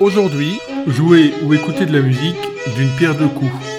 Aujourd'hui, jouer ou écouter de la musique d'une pierre deux coups.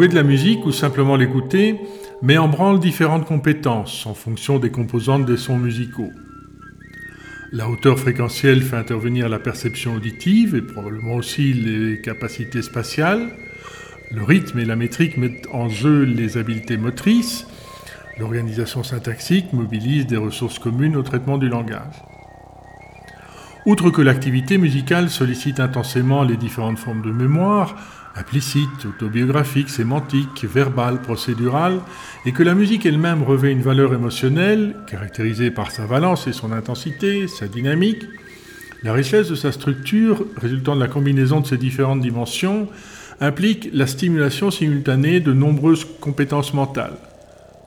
De la musique ou simplement l'écouter met en branle différentes compétences en fonction des composantes des sons musicaux. La hauteur fréquentielle fait intervenir la perception auditive et probablement aussi les capacités spatiales. Le rythme et la métrique mettent en jeu les habiletés motrices. L'organisation syntaxique mobilise des ressources communes au traitement du langage. Outre que l'activité musicale sollicite intensément les différentes formes de mémoire, implicite, autobiographique, sémantique, verbale, procédurale, et que la musique elle-même revêt une valeur émotionnelle, caractérisée par sa valence et son intensité, sa dynamique, la richesse de sa structure, résultant de la combinaison de ces différentes dimensions, implique la stimulation simultanée de nombreuses compétences mentales,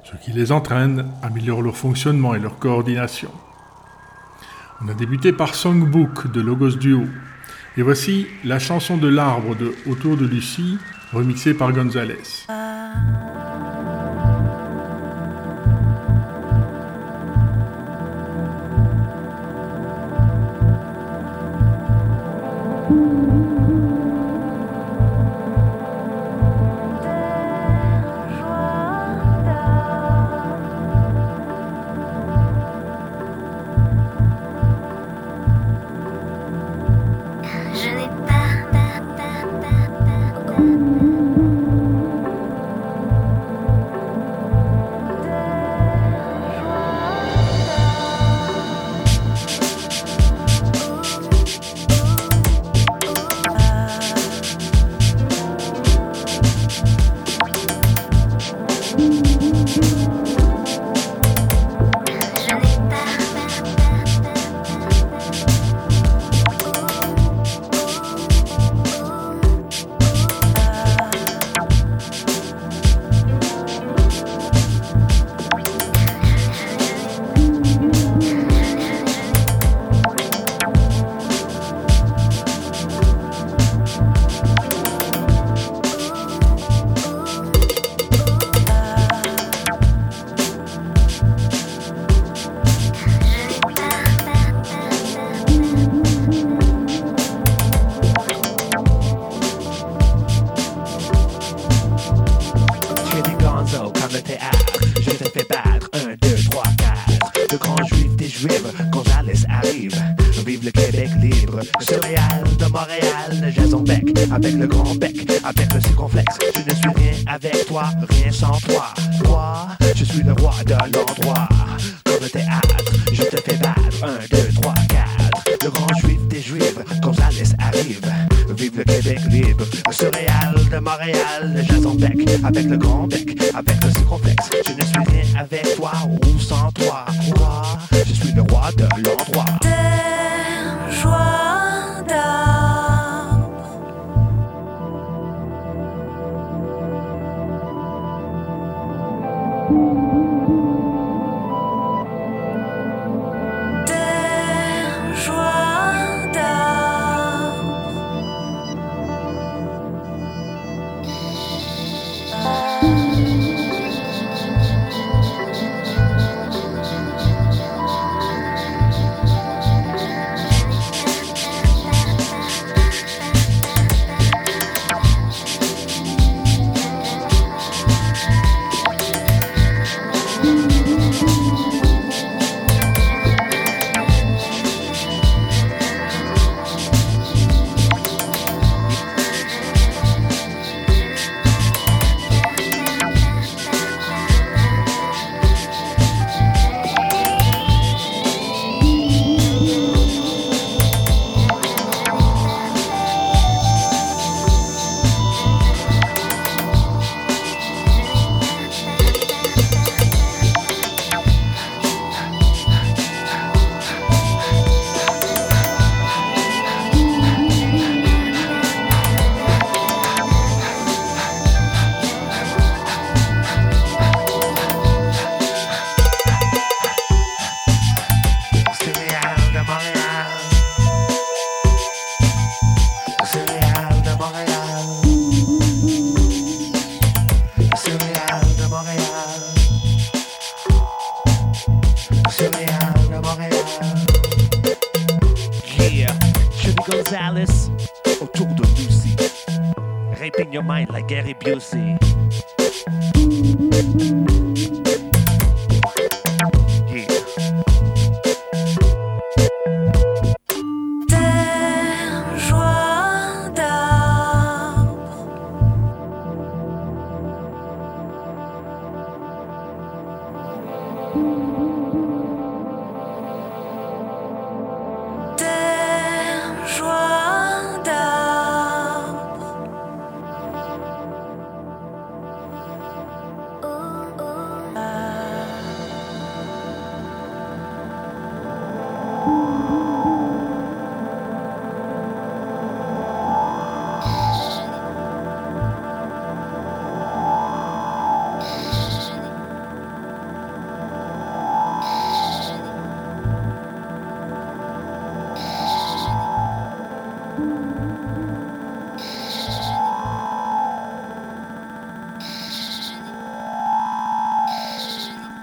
ce qui les entraîne, améliore leur fonctionnement et leur coordination. On a débuté par Songbook de Logos Duo, Et voici la chanson de l'arbre de Autour de Lucie, remixée par Gonzalez.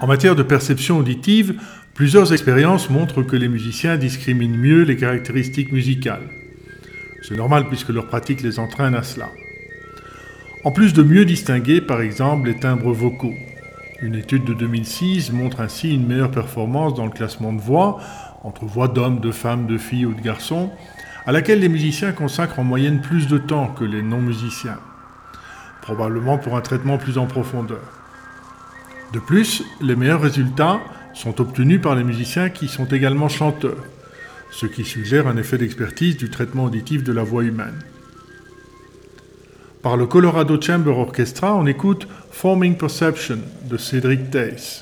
En matière de perception auditive, plusieurs expériences montrent que les musiciens discriminent mieux les caractéristiques musicales. C'est normal puisque leur pratique les entraîne à cela. En plus de mieux distinguer par exemple les timbres vocaux. Une étude de 2006 montre ainsi une meilleure performance dans le classement de voix, entre voix d'hommes, de femmes, de filles ou de garçons, à laquelle les musiciens consacrent en moyenne plus de temps que les non-musiciens, probablement pour un traitement plus en profondeur. De plus, les meilleurs résultats sont obtenus par les musiciens qui sont également chanteurs, ce qui suggère un effet d'expertise du traitement auditif de la voix humaine. Par le Colorado Chamber Orchestra, on écoute Forming Perception de Cédric Dace.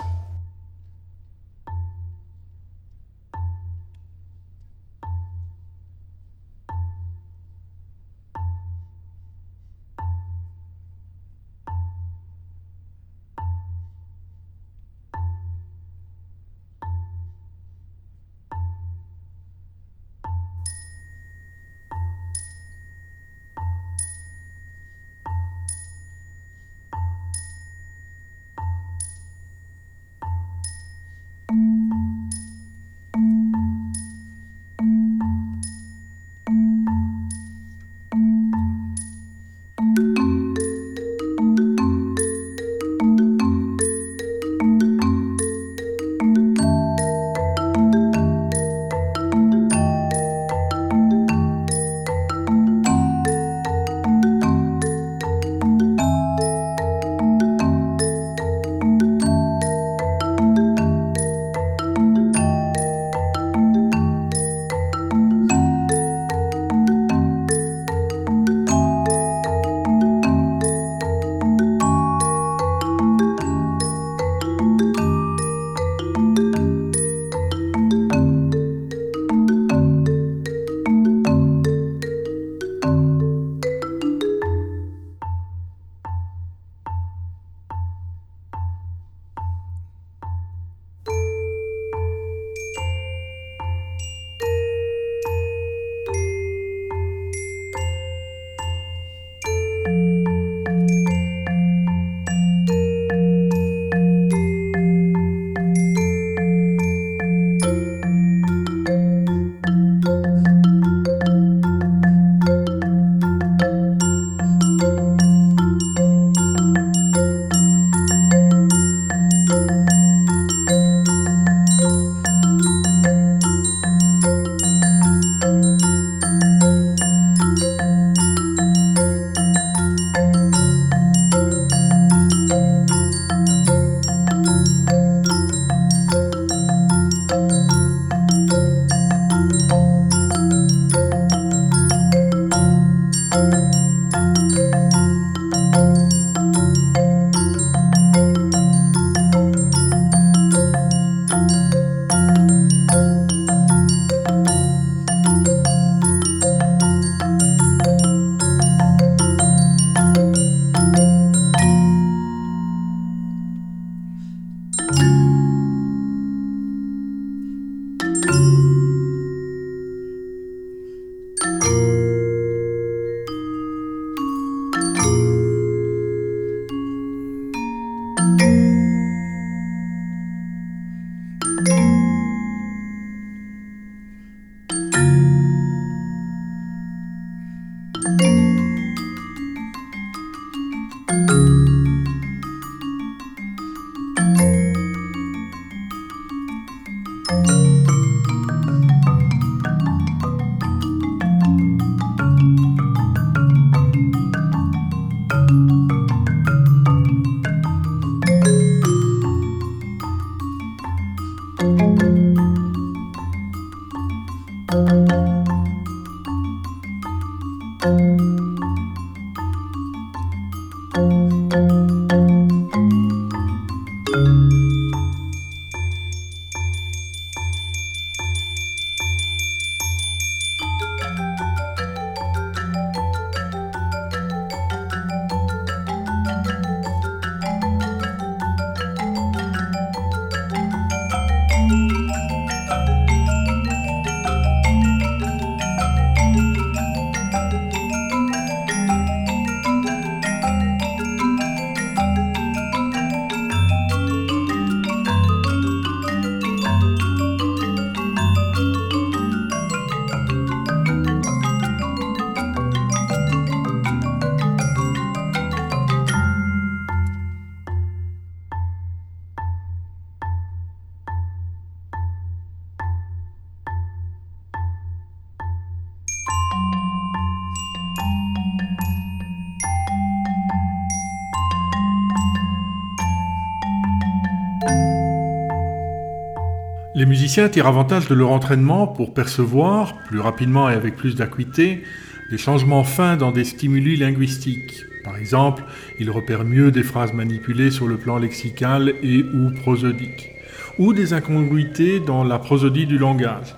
Les musiciens tirent avantage de leur entraînement pour percevoir, plus rapidement et avec plus d'acuité, des changements fins dans des stimuli linguistiques. Par exemple, ils repèrent mieux des phrases manipulées sur le plan lexical et ou prosodique, ou des incongruités dans la prosodie du langage,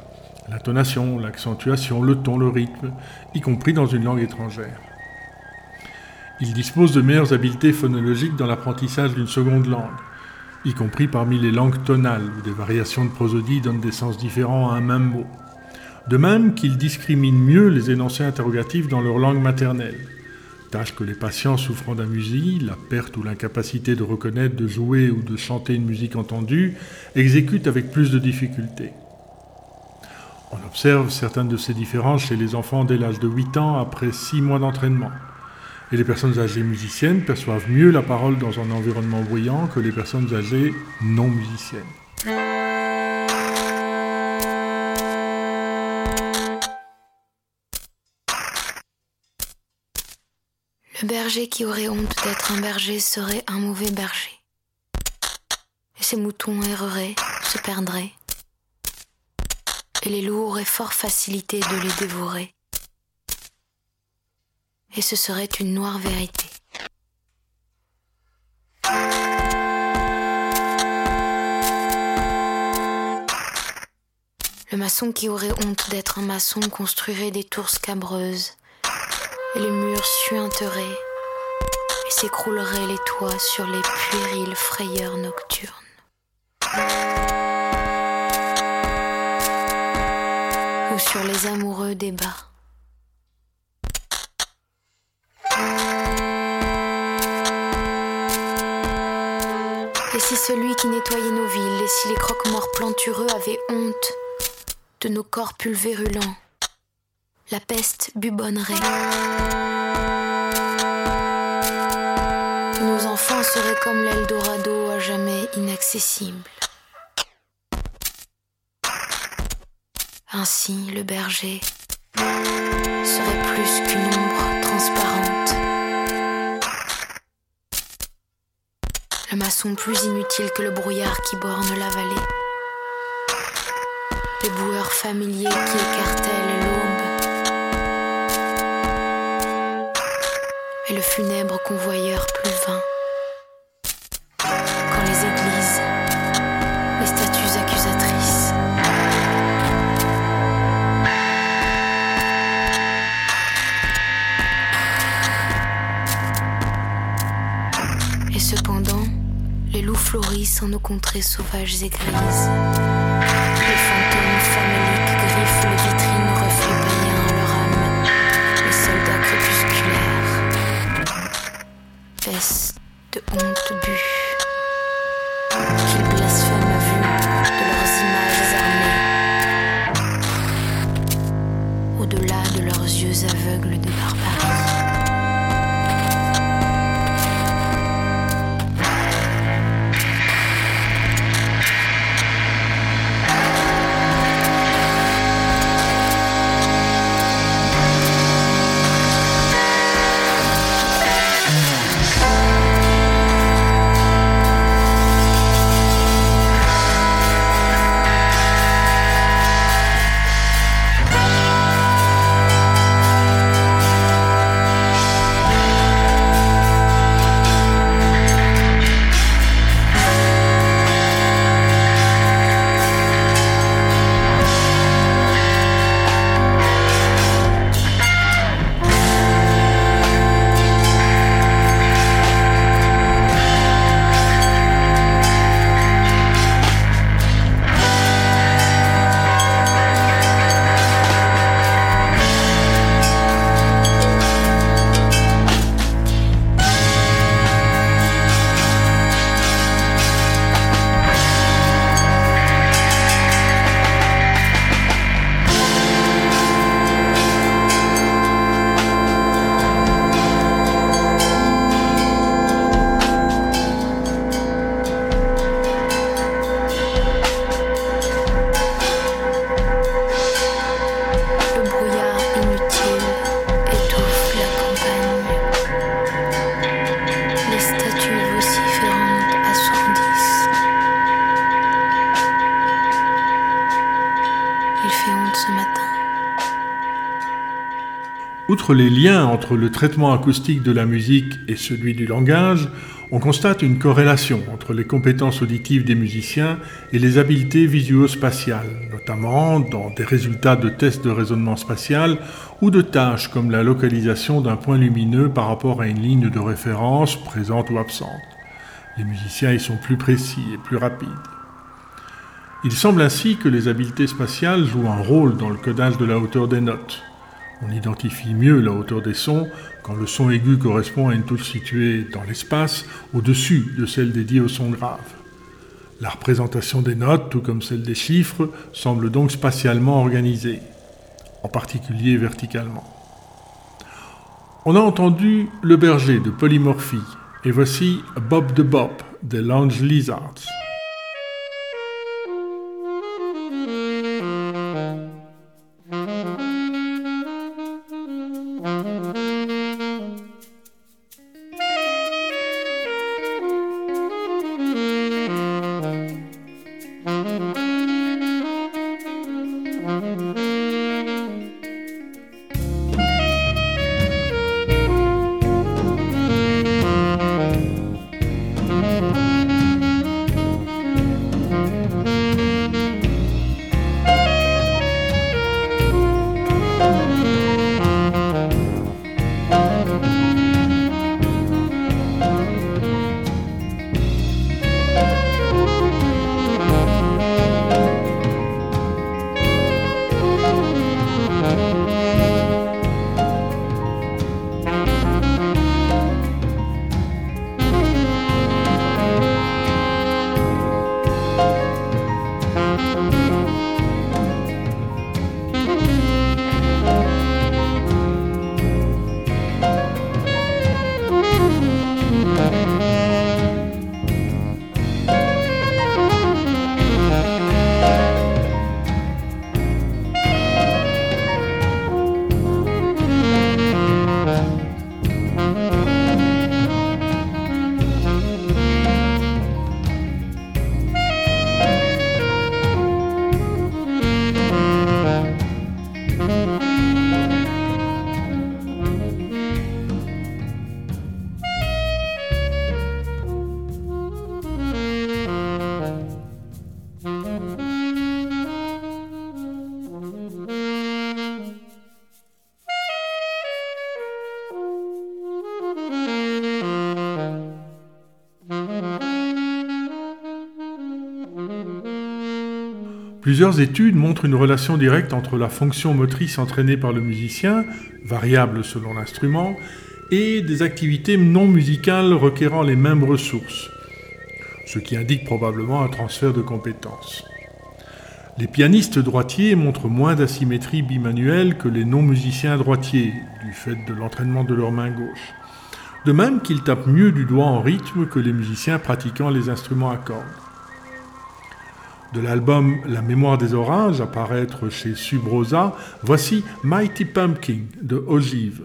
l'intonation, l'accentuation, le ton, le rythme, y compris dans une langue étrangère. Ils disposent de meilleures habiletés phonologiques dans l'apprentissage d'une seconde langue, y compris parmi les langues tonales, où des variations de prosodie donnent des sens différents à un même mot. De même qu'ils discriminent mieux les énoncés interrogatifs dans leur langue maternelle, tâche que les patients souffrant d'amusie, la perte ou l'incapacité de reconnaître, de jouer ou de chanter une musique entendue, exécutent avec plus de difficulté. On observe certaines de ces différences chez les enfants dès l'âge de 8 ans après 6 mois d'entraînement et les personnes âgées musiciennes perçoivent mieux la parole dans un environnement bruyant que les personnes âgées non musiciennes. Le berger qui aurait honte d'être un berger serait un mauvais berger. Et ses moutons erreraient, se perdraient. Et les loups auraient fort facilité de les dévorer et ce serait une noire vérité. Le maçon qui aurait honte d'être un maçon construirait des tours scabreuses, et les murs suinteraient, et s'écrouleraient les toits sur les puériles frayeurs nocturnes. Ou sur les amoureux des si celui qui nettoyait nos villes, et si les croque-morts plantureux avaient honte de nos corps pulvérulents, la peste bubonnerait. nos enfants seraient comme l'Eldorado à jamais inaccessible. Ainsi, le berger serait plus qu'une ombre transparente. Le maçon plus inutile que le brouillard qui borne la vallée. Les boueurs familiers qui écartèlent l'aube. Et le funèbre convoyeur plus vain. Nos contrées sauvages et grises. Les fantômes faméliques griffent les vitrines reflets leur âme. Les soldats crépusculaires baissent de honte but. Il fait honte ce matin. Outre les liens entre le traitement acoustique de la musique et celui du langage, on constate une corrélation entre les compétences auditives des musiciens et les habiletés visuospatiales, notamment dans des résultats de tests de raisonnement spatial ou de tâches comme la localisation d'un point lumineux par rapport à une ligne de référence présente ou absente. Les musiciens y sont plus précis et plus rapides. Il semble ainsi que les habiletés spatiales jouent un rôle dans le codage de la hauteur des notes. On identifie mieux la hauteur des sons quand le son aigu correspond à une touche située dans l'espace au-dessus de celle dédiée au son grave. La représentation des notes, tout comme celle des chiffres, semble donc spatialement organisée, en particulier verticalement. On a entendu Le Berger de Polymorphie, et voici Bob the Bop des Lounge Lizards. Plusieurs études montrent une relation directe entre la fonction motrice entraînée par le musicien, variable selon l'instrument, et des activités non musicales requérant les mêmes ressources, ce qui indique probablement un transfert de compétences. Les pianistes droitiers montrent moins d'asymétrie bimanuelle que les non-musiciens droitiers, du fait de l'entraînement de leur main gauche. De même qu'ils tapent mieux du doigt en rythme que les musiciens pratiquant les instruments à cordes de l'album La mémoire des orages, apparaître chez Subrosa, voici Mighty Pumpkin de Ogive.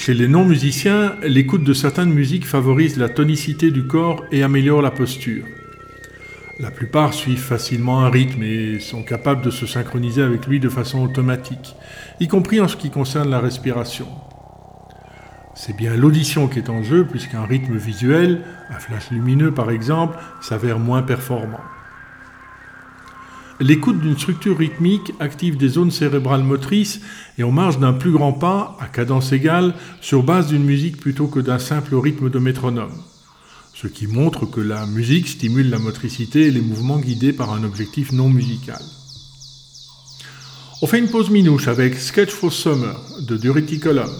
Chez les non-musiciens, l'écoute de certaines musiques favorise la tonicité du corps et améliore la posture. La plupart suivent facilement un rythme et sont capables de se synchroniser avec lui de façon automatique, y compris en ce qui concerne la respiration. C'est bien l'audition qui est en jeu puisqu'un rythme visuel, un flash lumineux par exemple, s'avère moins performant. L'écoute d'une structure rythmique active des zones cérébrales motrices et on marche d'un plus grand pas, à cadence égale, sur base d'une musique plutôt que d'un simple rythme de métronome ce qui montre que la musique stimule la motricité et les mouvements guidés par un objectif non musical. On fait une pause minouche avec Sketch for Summer de Durity Column.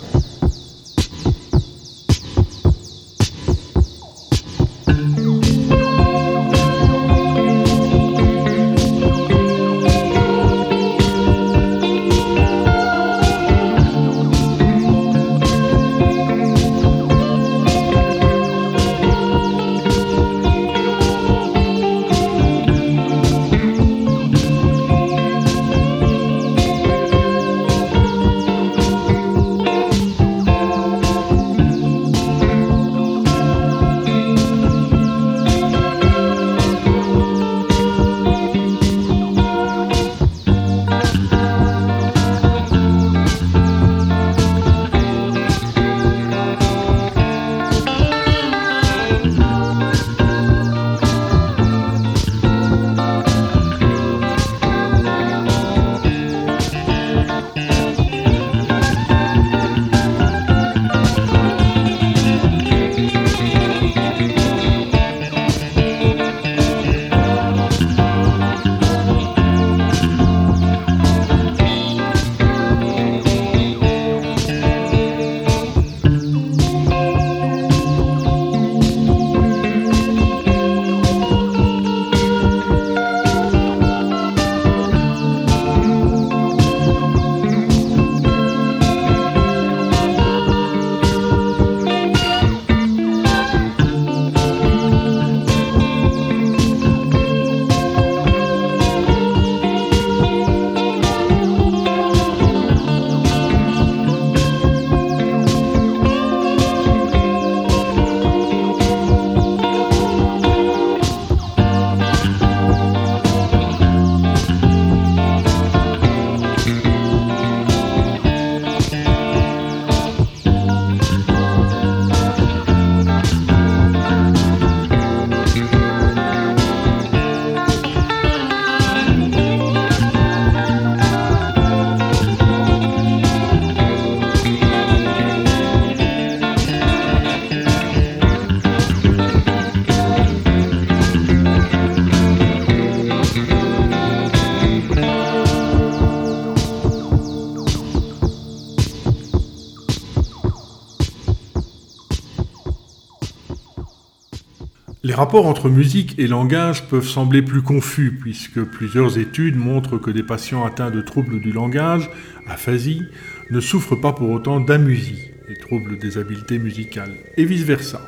Rapports entre musique et langage peuvent sembler plus confus puisque plusieurs études montrent que des patients atteints de troubles du langage, aphasie, ne souffrent pas pour autant d'amusie, les troubles des habiletés musicales, et vice-versa.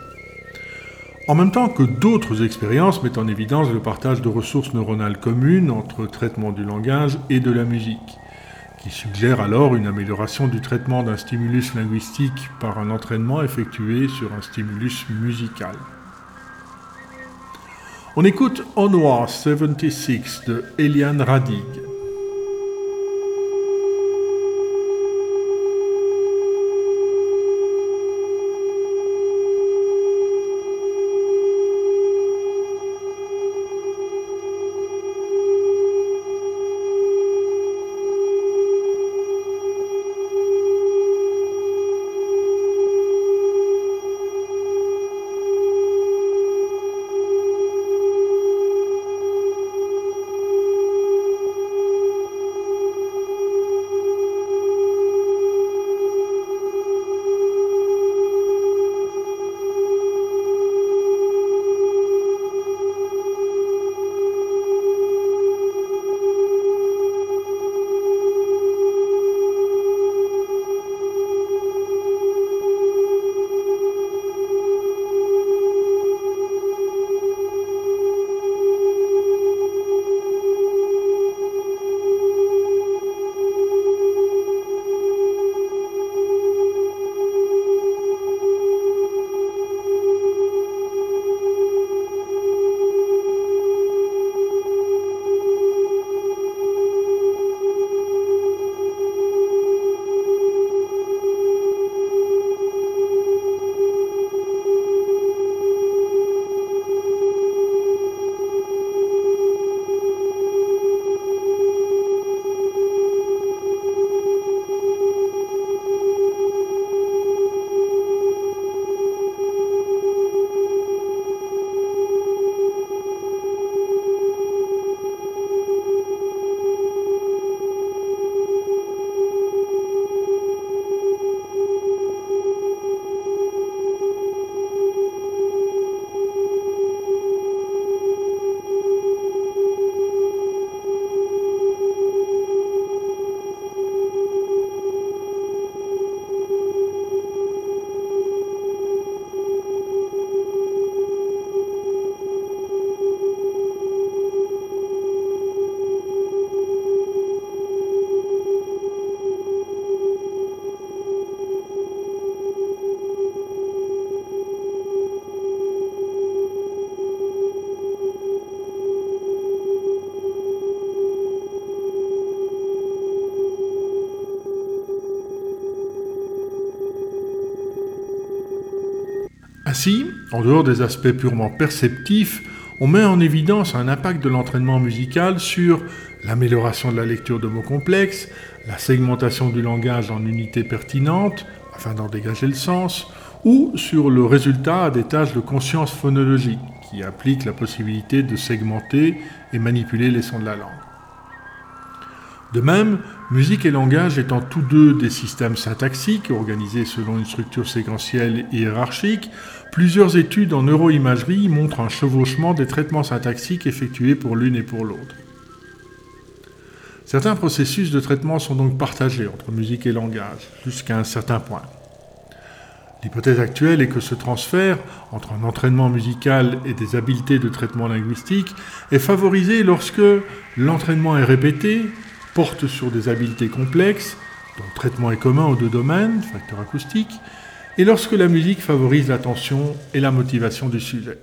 En même temps que d'autres expériences mettent en évidence le partage de ressources neuronales communes entre traitement du langage et de la musique, qui suggère alors une amélioration du traitement d'un stimulus linguistique par un entraînement effectué sur un stimulus musical. On écoute Onward 76 de Eliane Radig. Ainsi, en dehors des aspects purement perceptifs, on met en évidence un impact de l'entraînement musical sur l'amélioration de la lecture de mots complexes, la segmentation du langage en unités pertinentes, afin d'en dégager le sens, ou sur le résultat des tâches de conscience phonologique, qui impliquent la possibilité de segmenter et manipuler les sons de la langue. De même, musique et langage étant tous deux des systèmes syntaxiques organisés selon une structure séquentielle hiérarchique, plusieurs études en neuroimagerie montrent un chevauchement des traitements syntaxiques effectués pour l'une et pour l'autre. Certains processus de traitement sont donc partagés entre musique et langage, jusqu'à un certain point. L'hypothèse actuelle est que ce transfert entre un entraînement musical et des habiletés de traitement linguistique est favorisé lorsque l'entraînement est répété, porte sur des habiletés complexes, dont le traitement est commun aux deux domaines, facteur acoustique, et lorsque la musique favorise l'attention et la motivation du sujet.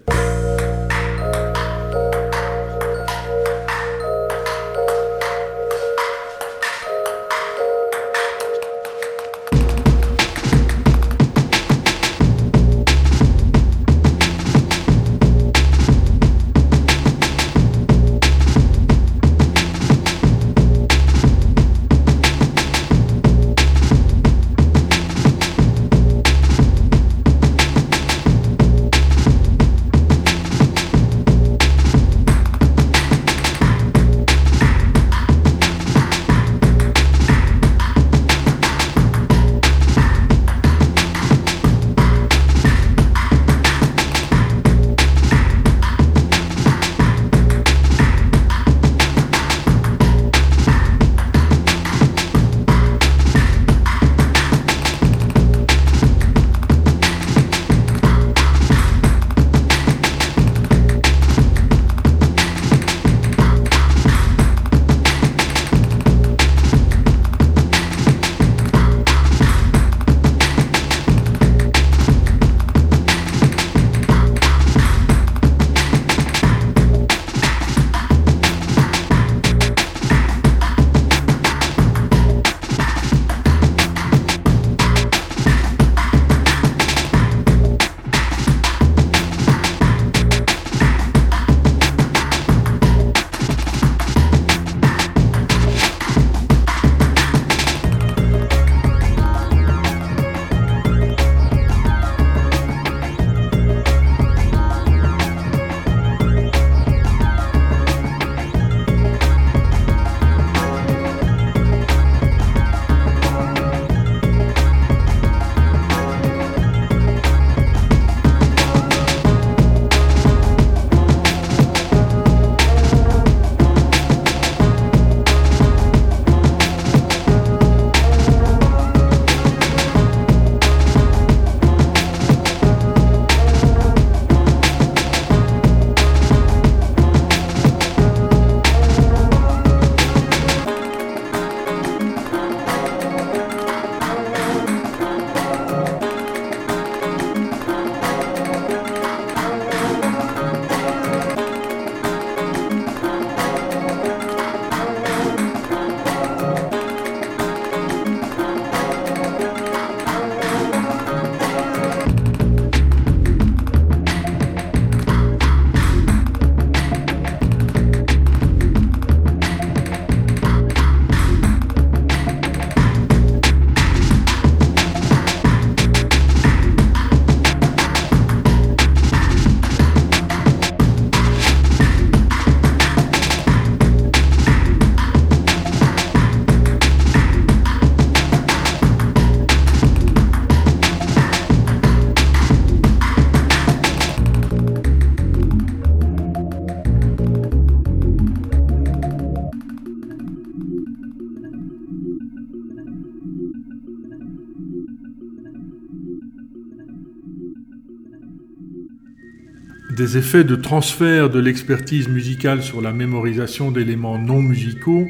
Effets de transfert de l'expertise musicale sur la mémorisation d'éléments non musicaux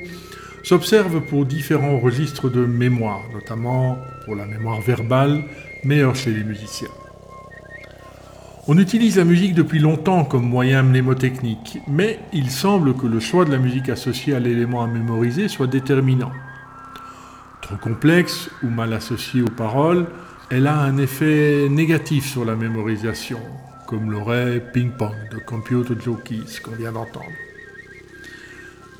s'observent pour différents registres de mémoire, notamment pour la mémoire verbale, meilleure chez les musiciens. On utilise la musique depuis longtemps comme moyen mnémotechnique, mais il semble que le choix de la musique associée à l'élément à mémoriser soit déterminant. Trop complexe ou mal associé aux paroles, elle a un effet négatif sur la mémorisation, comme l'aurait Ping Pong de Computer Jockeys qu'on vient d'entendre.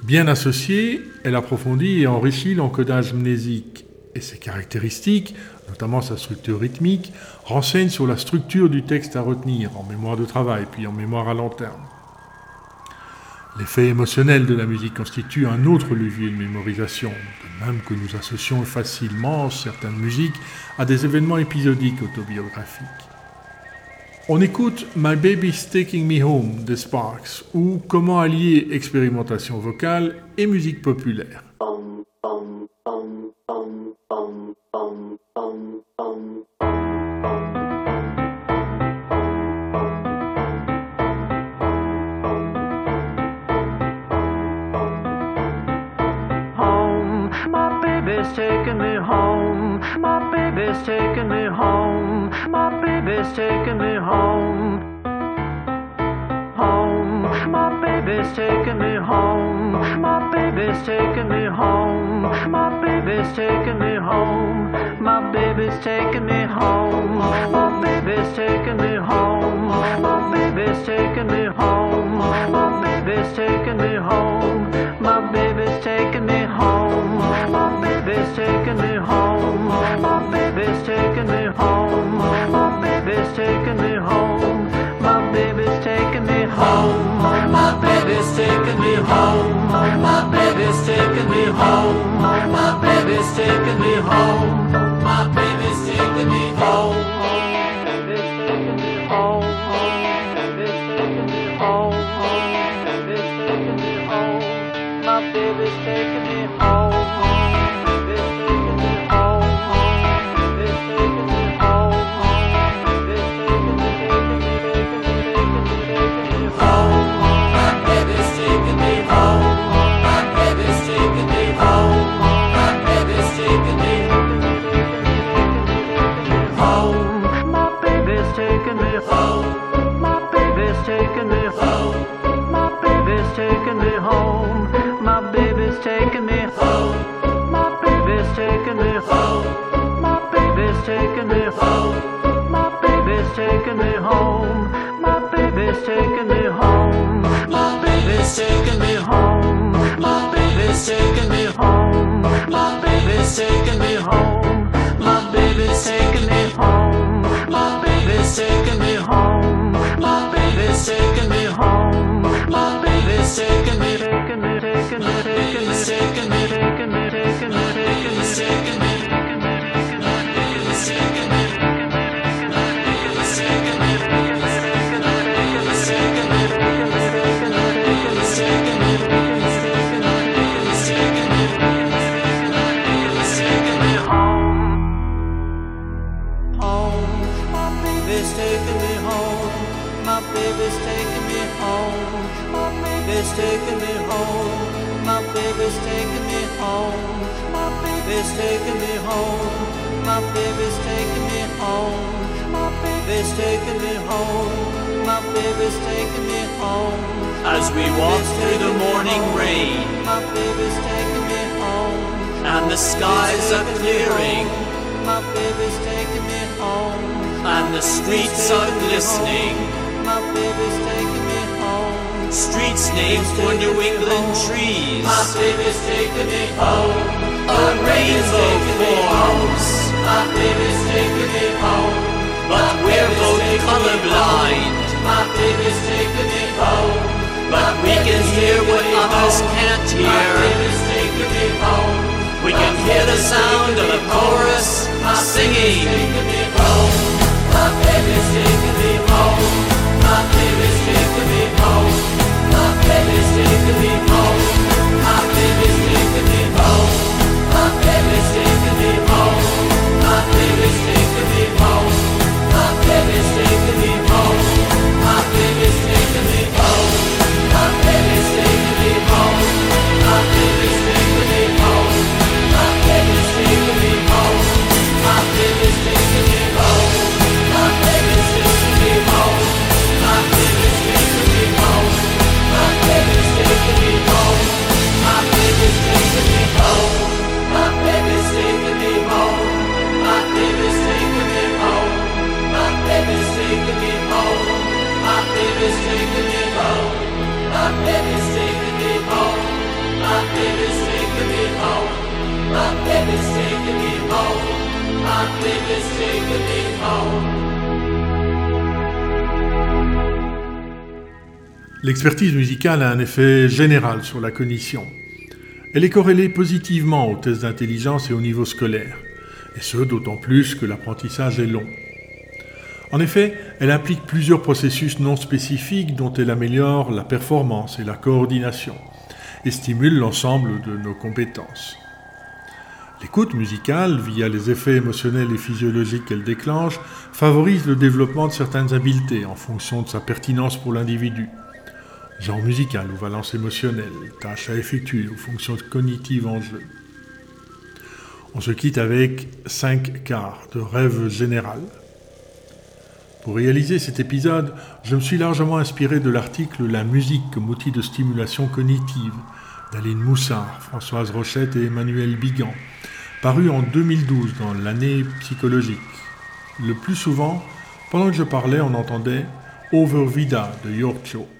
Bien associée, elle approfondit et enrichit l'encodage mnésique et ses caractéristiques, notamment sa structure rythmique, renseignent sur la structure du texte à retenir en mémoire de travail puis en mémoire à long terme. L'effet émotionnel de la musique constitue un autre levier de mémorisation, de même que nous associons facilement certaines musiques à des événements épisodiques autobiographiques. On écoute My Baby's Taking Me Home des Sparks ou Comment allier expérimentation vocale et musique populaire. sound of the chorus are singing. My baby's taking me home. My baby's taking me home. My baby, sing me home. L'expertise musicale a un effet général sur la cognition. Elle est corrélée positivement aux tests d'intelligence et au niveau scolaire, et ce d'autant plus que l'apprentissage est long. En effet, elle implique plusieurs processus non spécifiques dont elle améliore la performance et la coordination, et stimule l'ensemble de nos compétences. L'écoute musicale, via les effets émotionnels et physiologiques qu'elle déclenche, favorise le développement de certaines habiletés en fonction de sa pertinence pour l'individu genre musical ou valence émotionnelle, tâches à effectuer ou fonctions cognitives en jeu. On se quitte avec cinq quarts de rêve général. Pour réaliser cet épisode, je me suis largement inspiré de l'article La musique comme outil de stimulation cognitive d'Aline Moussard, Françoise Rochette et Emmanuel Bigan, paru en 2012 dans l'année psychologique. Le plus souvent, pendant que je parlais, on entendait Over Vida de Yorkshire.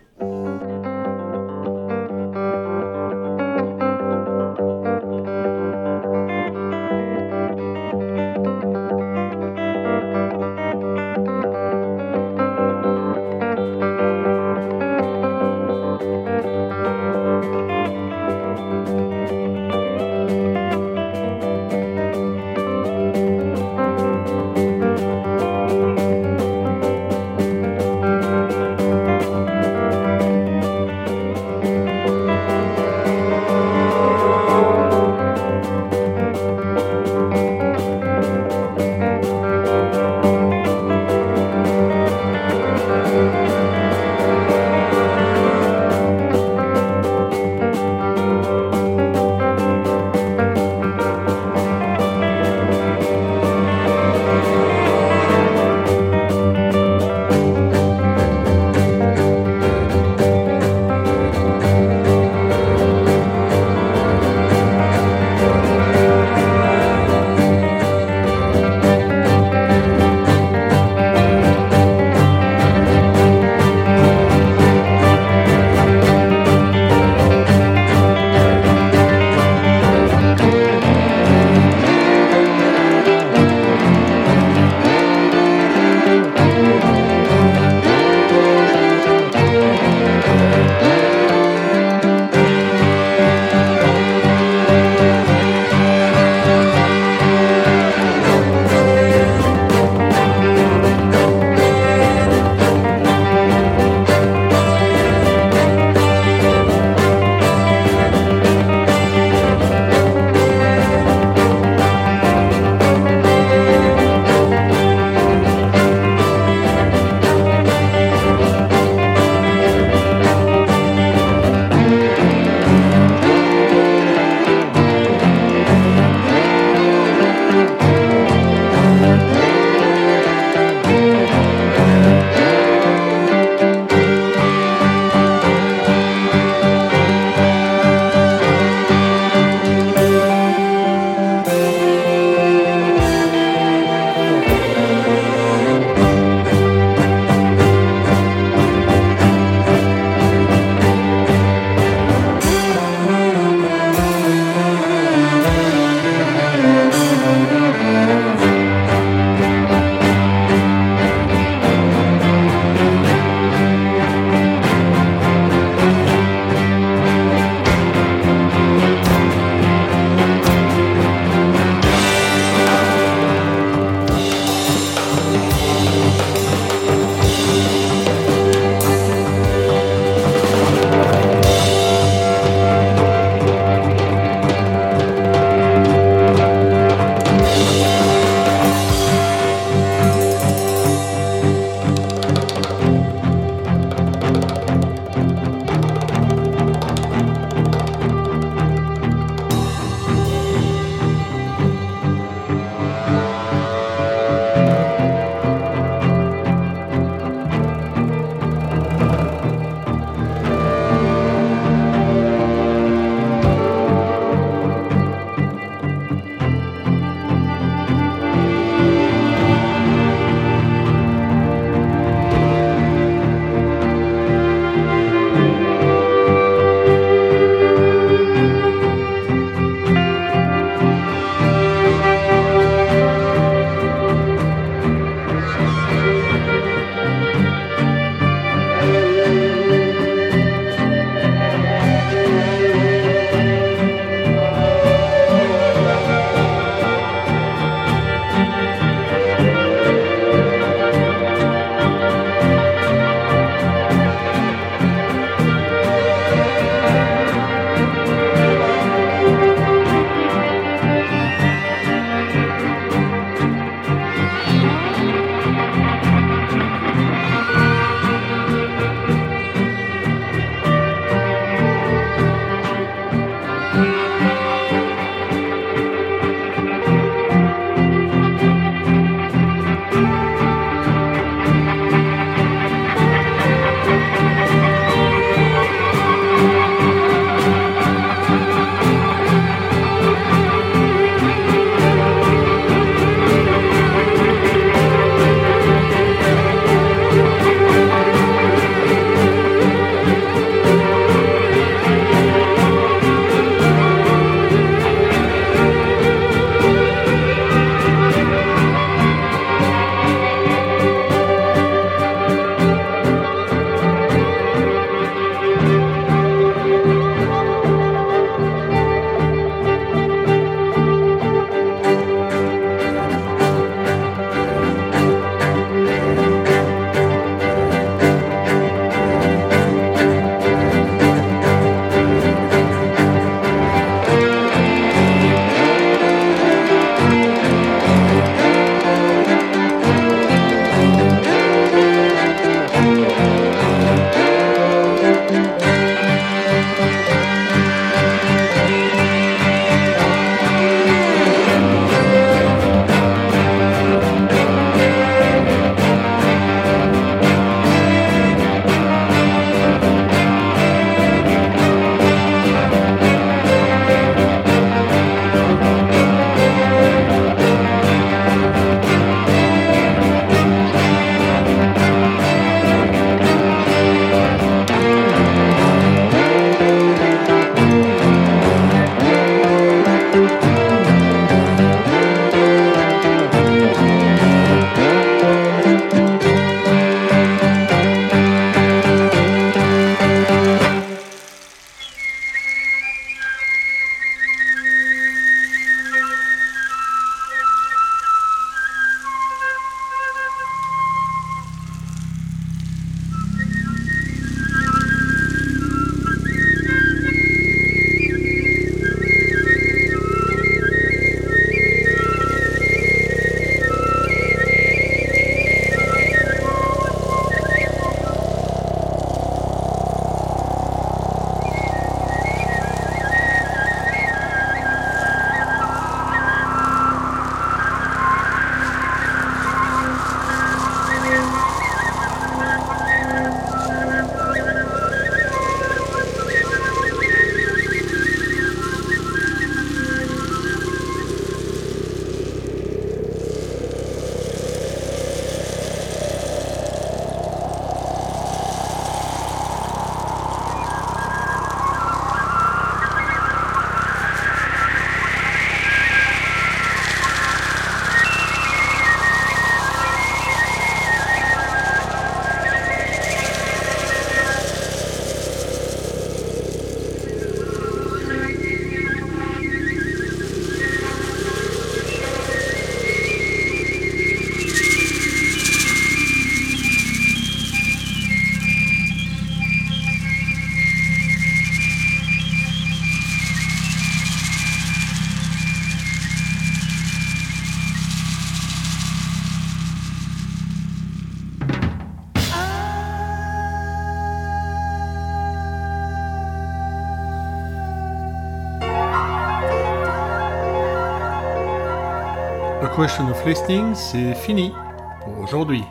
Question of Listening, c'est fini pour aujourd'hui.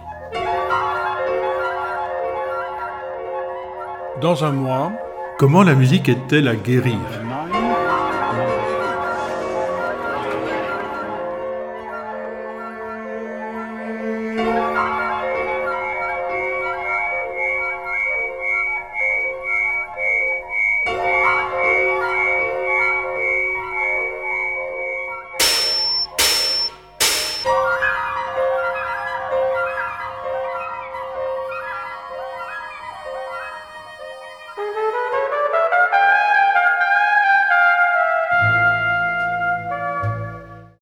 Dans un mois, comment la musique aide-t-elle à guérir?